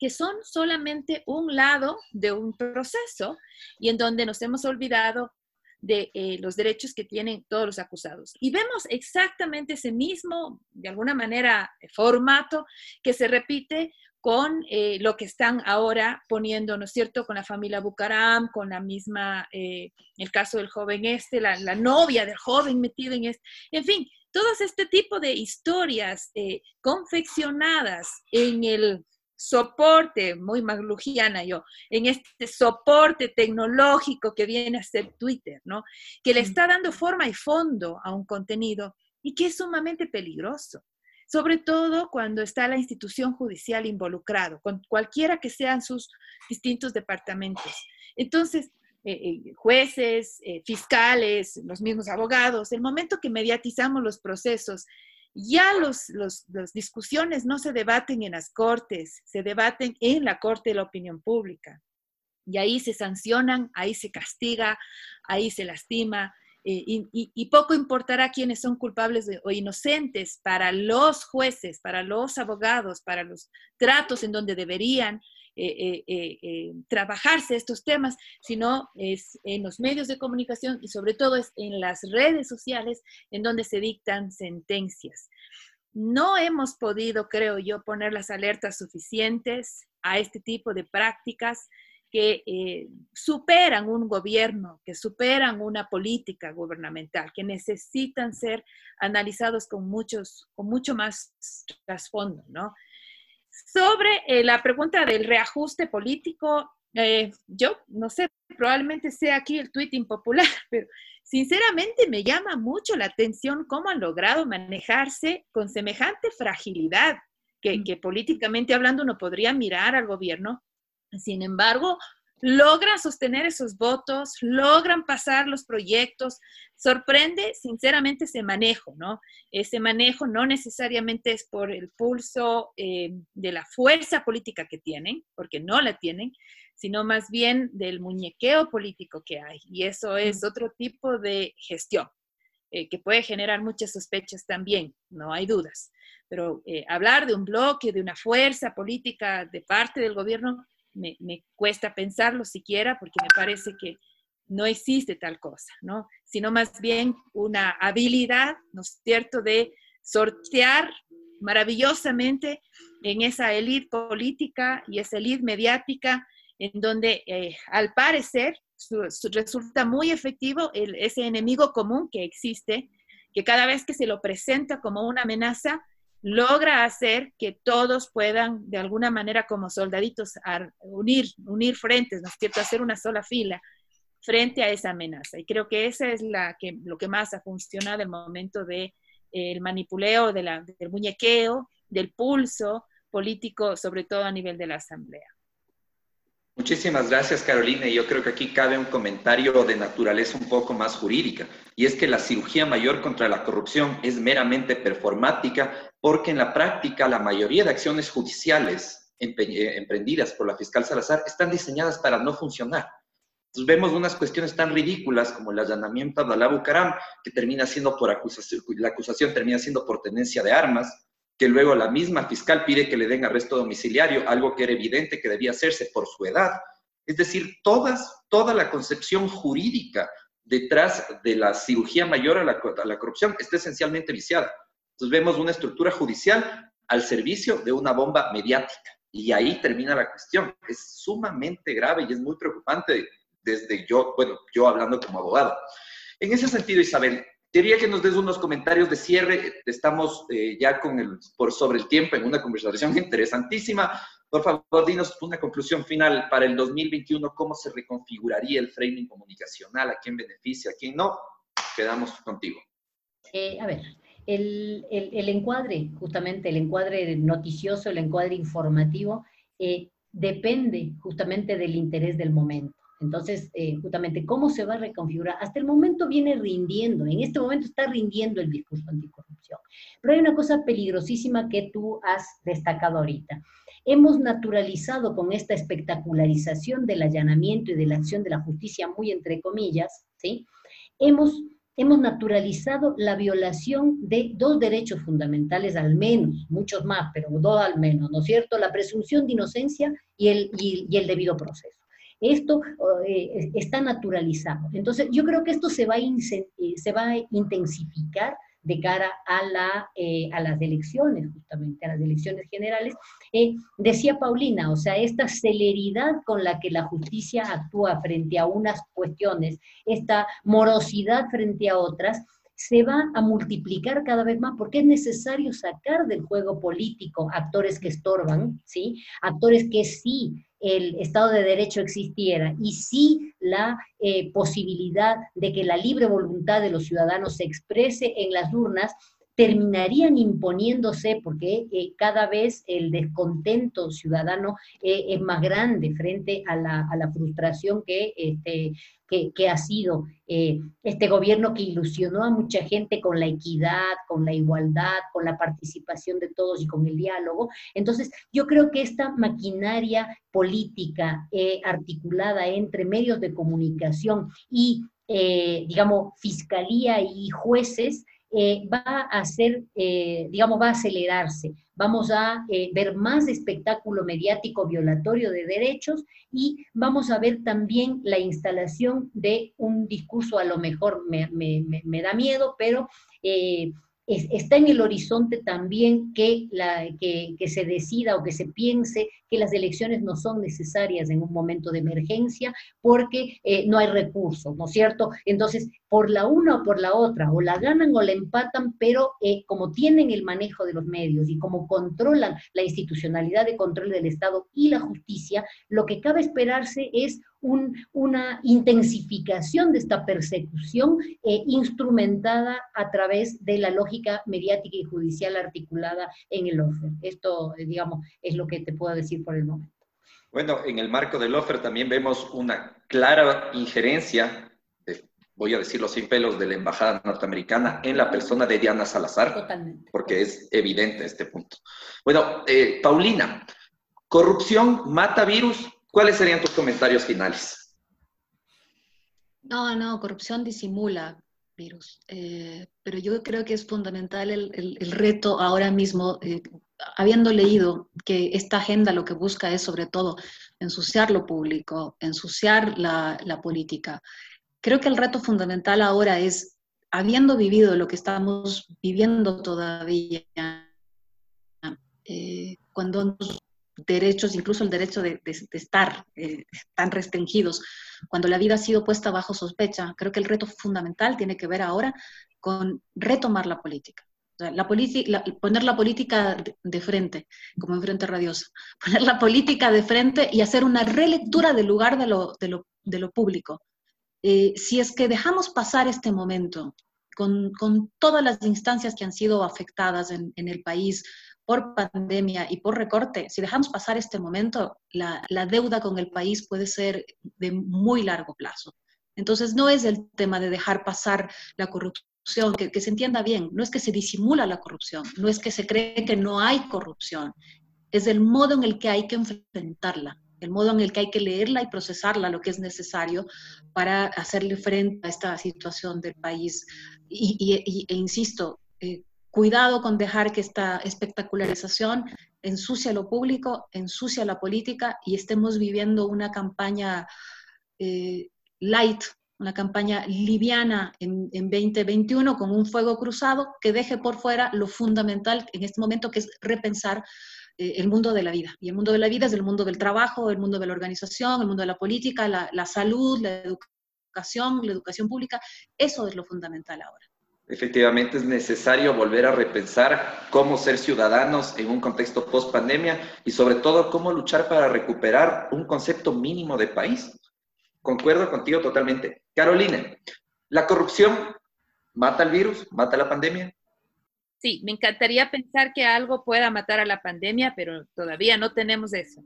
que son solamente un lado de un proceso y en donde nos hemos olvidado de eh, los derechos que tienen todos los acusados. Y vemos exactamente ese mismo, de alguna manera, formato que se repite con eh, lo que están ahora poniendo, ¿no es cierto?, con la familia Bucaram, con la misma, eh, el caso del joven este, la, novia del joven metido en este, en fin, todos este tipo de historias eh, confeccionadas en el soporte, muy maglujiana yo, en este soporte tecnológico que viene a ser Twitter, ¿no? Que le está dando forma y fondo a un contenido y que es sumamente peligroso sobre todo cuando está la institución judicial involucrado, con cualquiera que sean sus distintos departamentos. Entonces, eh, eh, jueces, eh, fiscales, los mismos abogados, el momento que mediatizamos los procesos, ya las los, discusiones no se debaten en las cortes, se debaten en la corte de la opinión pública. Y ahí se sancionan, ahí se castiga, ahí se lastima, eh, y, poco importará quiénes son culpables o inocentes para los jueces, para los abogados, para los tratos en donde deberían eh, eh, trabajarse estos temas, sino es en los medios de comunicación y sobre todo es en las redes sociales en donde se dictan sentencias. No hemos podido, creo yo, poner las alertas suficientes a este tipo de prácticas que eh, superan un gobierno, que superan una política gubernamental, que necesitan ser analizados con, muchos, con mucho más trasfondo, ¿no? Sobre eh, la pregunta del reajuste político, eh, yo no sé, probablemente sea aquí el tuit impopular, pero sinceramente me llama mucho la atención cómo han logrado manejarse con semejante fragilidad que, mm. que políticamente hablando uno podría mirar al gobierno sin embargo, logran sostener esos votos, logran pasar los proyectos. Sorprende, sinceramente, ese manejo, ¿no? Ese manejo no necesariamente es por el pulso eh, de la fuerza política que tienen, porque no la tienen, sino más bien del muñequeo político que hay. Y eso es otro tipo de gestión. Eh, que puede generar muchas sospechas también, no hay dudas. Pero eh, hablar de un bloque, de una fuerza política de parte del gobierno, me, cuesta pensarlo siquiera porque me parece que no existe tal cosa, ¿no? Sino más bien una habilidad, ¿no es cierto?, de sortear maravillosamente en esa élite política y esa élite mediática en donde eh, al parecer resulta muy efectivo ese enemigo común que existe, que cada vez que se lo presenta como una amenaza, logra hacer que todos puedan, de alguna manera, como soldaditos, unir, unir frentes, ¿no es cierto?, hacer una sola fila frente a esa amenaza. Y creo que ese es la que, lo que más ha funcionado el momento del de, el manipuleo, de la, del muñequeo, del pulso político, sobre todo a nivel de la Asamblea. Muchísimas gracias, Carolina. Y yo creo que aquí cabe un comentario de naturaleza un poco más jurídica, y es que la cirugía mayor contra la corrupción es meramente performática porque en la práctica la mayoría de acciones judiciales eh, emprendidas por la fiscal Salazar están diseñadas para no funcionar. Entonces vemos unas cuestiones tan ridículas como el allanamiento a la Bucaram, que termina siendo por acusación, la acusación termina siendo por tenencia de armas, que luego la misma fiscal pide que le den arresto domiciliario, algo que era evidente que debía hacerse por su edad. Es decir, todas, toda la concepción jurídica detrás de la cirugía mayor a la, a la corrupción está esencialmente viciada. Entonces vemos una estructura judicial al servicio de una bomba mediática. Y ahí termina la cuestión. Es sumamente grave y es muy preocupante desde yo, bueno, yo hablando como abogado. En ese sentido, Isabel, quería que nos des unos comentarios de cierre. Estamos eh, ya con el, por sobre el tiempo en una conversación interesantísima. Por favor, dinos una conclusión final para el 2021, cómo se reconfiguraría el framing comunicacional, a quién beneficia, a quién no. Quedamos contigo. Eh, a ver, el, encuadre, justamente el encuadre noticioso, el encuadre informativo, eh, depende justamente del interés del momento. Entonces, eh, justamente, ¿cómo se va a reconfigurar? Hasta el momento viene rindiendo, en este momento está rindiendo el discurso anticorrupción. Pero hay una cosa peligrosísima que tú has destacado ahorita. Hemos naturalizado con esta espectacularización del allanamiento y de la acción de la justicia, muy entre comillas, ¿sí? Hemos hemos naturalizado la violación de dos derechos fundamentales al menos, muchos más, pero dos al menos, ¿no es cierto? La presunción de inocencia y el, y, el debido proceso. Esto eh, está naturalizado. Entonces, yo creo que esto se va a, eh, intensificar de cara a, la, eh, a las elecciones, justamente, a las elecciones generales. Decía Paulina, o sea, esta celeridad con la que la justicia actúa frente a unas cuestiones, esta morosidad frente a otras, se va a multiplicar cada vez más porque es necesario sacar del juego político actores que estorban, ¿sí? Actores que sí el Estado de Derecho existiera y si la eh, posibilidad de que la libre voluntad de los ciudadanos se exprese en las urnas, terminarían imponiéndose porque eh, cada vez el descontento ciudadano eh, es más grande frente a la, frustración que este, que, ha sido eh, este gobierno que ilusionó a mucha gente con la equidad, con la igualdad, con la participación de todos y con el diálogo. Entonces, yo creo que esta maquinaria política articulada entre medios de comunicación y, digamos, fiscalía y jueces, va a ser, digamos, va a acelerarse. Vamos a eh, ver más espectáculo mediático violatorio de derechos y vamos a ver también la instalación de un discurso, a lo mejor me, da miedo, pero eh, está en el horizonte también que, la, que, se decida o que se piense que las elecciones no son necesarias en un momento de emergencia porque eh, no hay recursos, ¿no es cierto? Entonces, por la una o por la otra, o la ganan o la empatan, pero eh, como tienen el manejo de los medios y como controlan la institucionalidad de control del Estado y la justicia, lo que cabe esperarse es una intensificación de esta persecución eh, instrumentada a través de la lógica mediática y judicial articulada en el OFER. Esto, eh, digamos, es lo que te puedo decir por el momento. Bueno, en el marco del OFER también vemos una clara injerencia voy a decirlo sin pelos, de la embajada norteamericana en la persona de Diana Salazar, Totalmente. porque es evidente este punto. Bueno, eh, Paulina, corrupción mata virus ¿Cuáles serían tus comentarios finales? No, no, corrupción disimula virus, eh, pero yo creo que es fundamental el, reto ahora mismo, eh, habiendo leído que esta agenda lo que busca es sobre todo ensuciar lo público, ensuciar la, política. Creo que el reto fundamental ahora es, habiendo vivido lo que estamos viviendo todavía, eh, cuando derechos, incluso el derecho de, estar eh, tan restringidos, cuando la vida ha sido puesta bajo sospecha. Creo que el reto fundamental tiene que ver ahora con retomar la política. la poner la política de, frente, como en Frente Radiosa, poner la política de frente y hacer una relectura del lugar de lo, de lo, público. Eh, si es que dejamos pasar este momento con, todas las instancias que han sido afectadas en, en el país, por pandemia y por recorte, si dejamos pasar este momento, la, deuda con el país puede ser de muy largo plazo. Entonces, no es el tema de dejar pasar la corrupción, que, que, se entienda bien, no es que se disimula la corrupción, no es que se cree que no hay corrupción, es el modo en el que hay que enfrentarla, el modo en el que hay que leerla y procesarla, lo que es necesario para hacerle frente a esta situación del país. Y, e insisto, eh, Cuidado con dejar que esta espectacularización ensucia lo público, ensucia la política y estemos viviendo una campaña eh, light, una campaña liviana en, 2021 con un fuego cruzado que deje por fuera lo fundamental en este momento que es repensar eh, el mundo de la vida. Y el mundo de la vida es el mundo del trabajo, el mundo de la organización, el mundo de la política, la salud, la educación, la educación pública. Eso es lo fundamental ahora. Efectivamente es necesario volver a repensar cómo ser ciudadanos en un contexto post pandemia y sobre todo cómo luchar para recuperar un concepto mínimo de país. Concuerdo contigo totalmente. Carolina, ¿la corrupción mata el virus? ¿Mata la pandemia? Sí, me encantaría pensar que algo pueda matar a la pandemia, pero todavía no tenemos eso.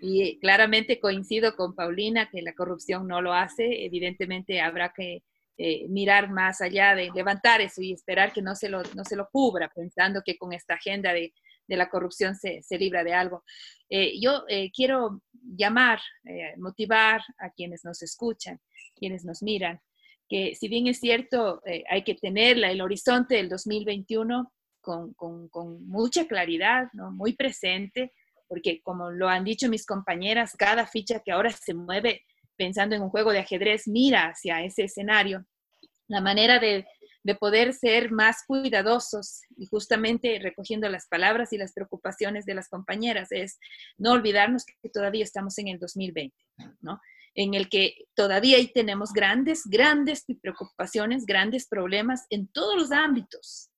Y claramente coincido con Paulina que la corrupción no lo hace. Evidentemente habrá que eh, mirar más allá de levantar eso y esperar que no se lo, no se lo cubra, pensando que con esta agenda de, de la corrupción se, se, libra de algo. Eh, yo eh, quiero llamar, motivar a quienes nos escuchan, quienes nos miran, que si bien es cierto, hay que tener el horizonte del 2021 con, con, con mucha claridad, ¿no? muy presente, porque como lo han dicho mis compañeras, cada ficha que ahora se mueve pensando en un juego de ajedrez, mira hacia ese escenario. La manera de, poder ser más cuidadosos y justamente recogiendo las palabras y las preocupaciones de las compañeras es no olvidarnos que todavía estamos en el 2020, ¿no? En el que todavía ahí tenemos grandes, grandes preocupaciones, grandes problemas en todos los ámbitos,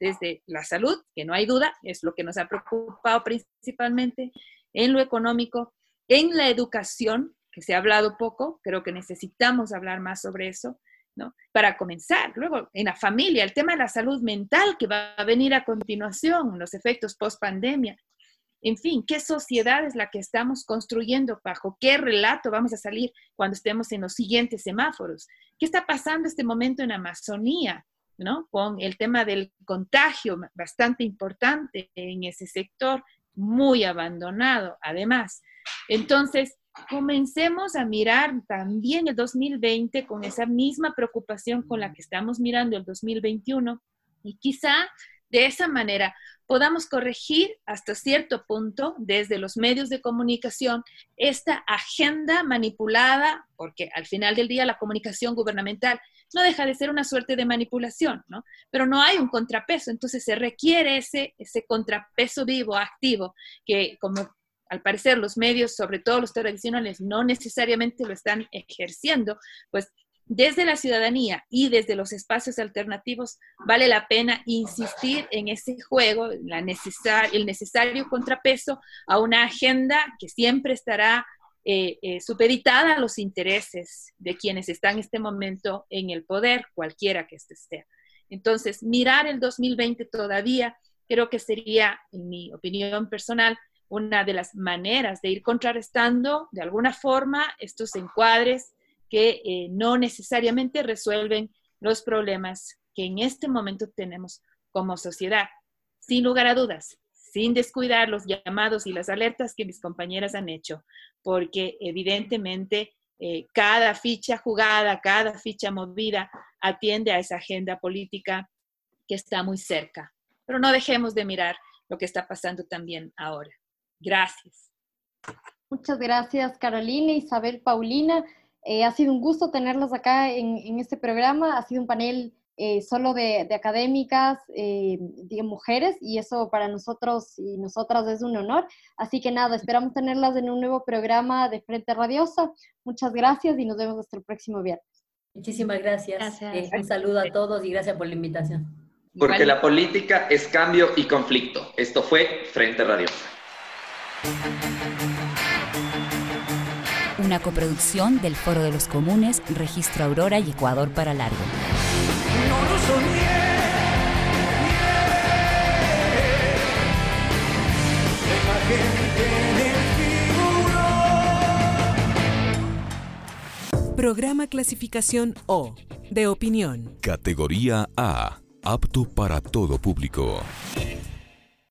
desde la salud, que no hay duda, es lo que nos ha preocupado principalmente, en lo económico, en la educación, que se ha hablado poco, creo que necesitamos hablar más sobre eso, ¿no? Para comenzar, luego en la familia, el tema de la salud mental que va a venir a continuación, los efectos post pandemia. En fin, ¿qué sociedad es la que estamos construyendo? ¿Bajo qué relato vamos a salir cuando estemos en los siguientes semáforos? ¿Qué está pasando este momento en Amazonía? ¿no? Con el tema del contagio bastante importante en ese sector, muy abandonado, además. Entonces, comencemos a mirar también el 2020 con esa misma preocupación con la que estamos mirando el 2021 y quizá de esa manera podamos corregir hasta cierto punto desde los medios de comunicación esta agenda manipulada, porque al final del día la comunicación gubernamental no deja de ser una suerte de manipulación, ¿no? Pero no hay un contrapeso, entonces se requiere ese, ese contrapeso vivo, activo, que como al parecer los medios, sobre todo los tradicionales, no necesariamente lo están ejerciendo, pues desde la ciudadanía y desde los espacios alternativos vale la pena insistir en ese juego, la el necesario contrapeso a una agenda que siempre estará eh, eh, supeditada a los intereses de quienes están en este momento en el poder, cualquiera que este sea. Entonces, mirar el 2020 todavía creo que sería, en mi opinión personal, una de las maneras de ir contrarrestando de alguna forma estos encuadres que eh, no necesariamente resuelven los problemas que en este momento tenemos como sociedad. Sin lugar a dudas, sin descuidar los llamados y las alertas que mis compañeras han hecho, porque evidentemente eh, cada ficha jugada, cada ficha movida atiende a esa agenda política que está muy cerca. Pero no dejemos de mirar lo que está pasando también ahora. Gracias. Muchas gracias, Carolina, Isabel, Paulina. Eh, ha sido un gusto tenerlos acá en, este programa. Ha sido un panel eh, solo de, académicas, eh, de mujeres, y eso para nosotros y nosotras es un honor. Así que nada, esperamos tenerlas en un nuevo programa de Frente Radiosa. Muchas gracias y nos vemos hasta el próximo viernes. Muchísimas gracias. un saludo a todos y gracias por la invitación. Porque la política es cambio y conflicto. Esto fue Frente Radiosa. Una coproducción del Foro de los Comunes, Registro Aurora y Ecuador para Largo. Programa clasificación O, de opinión. Categoría A, apto para todo público.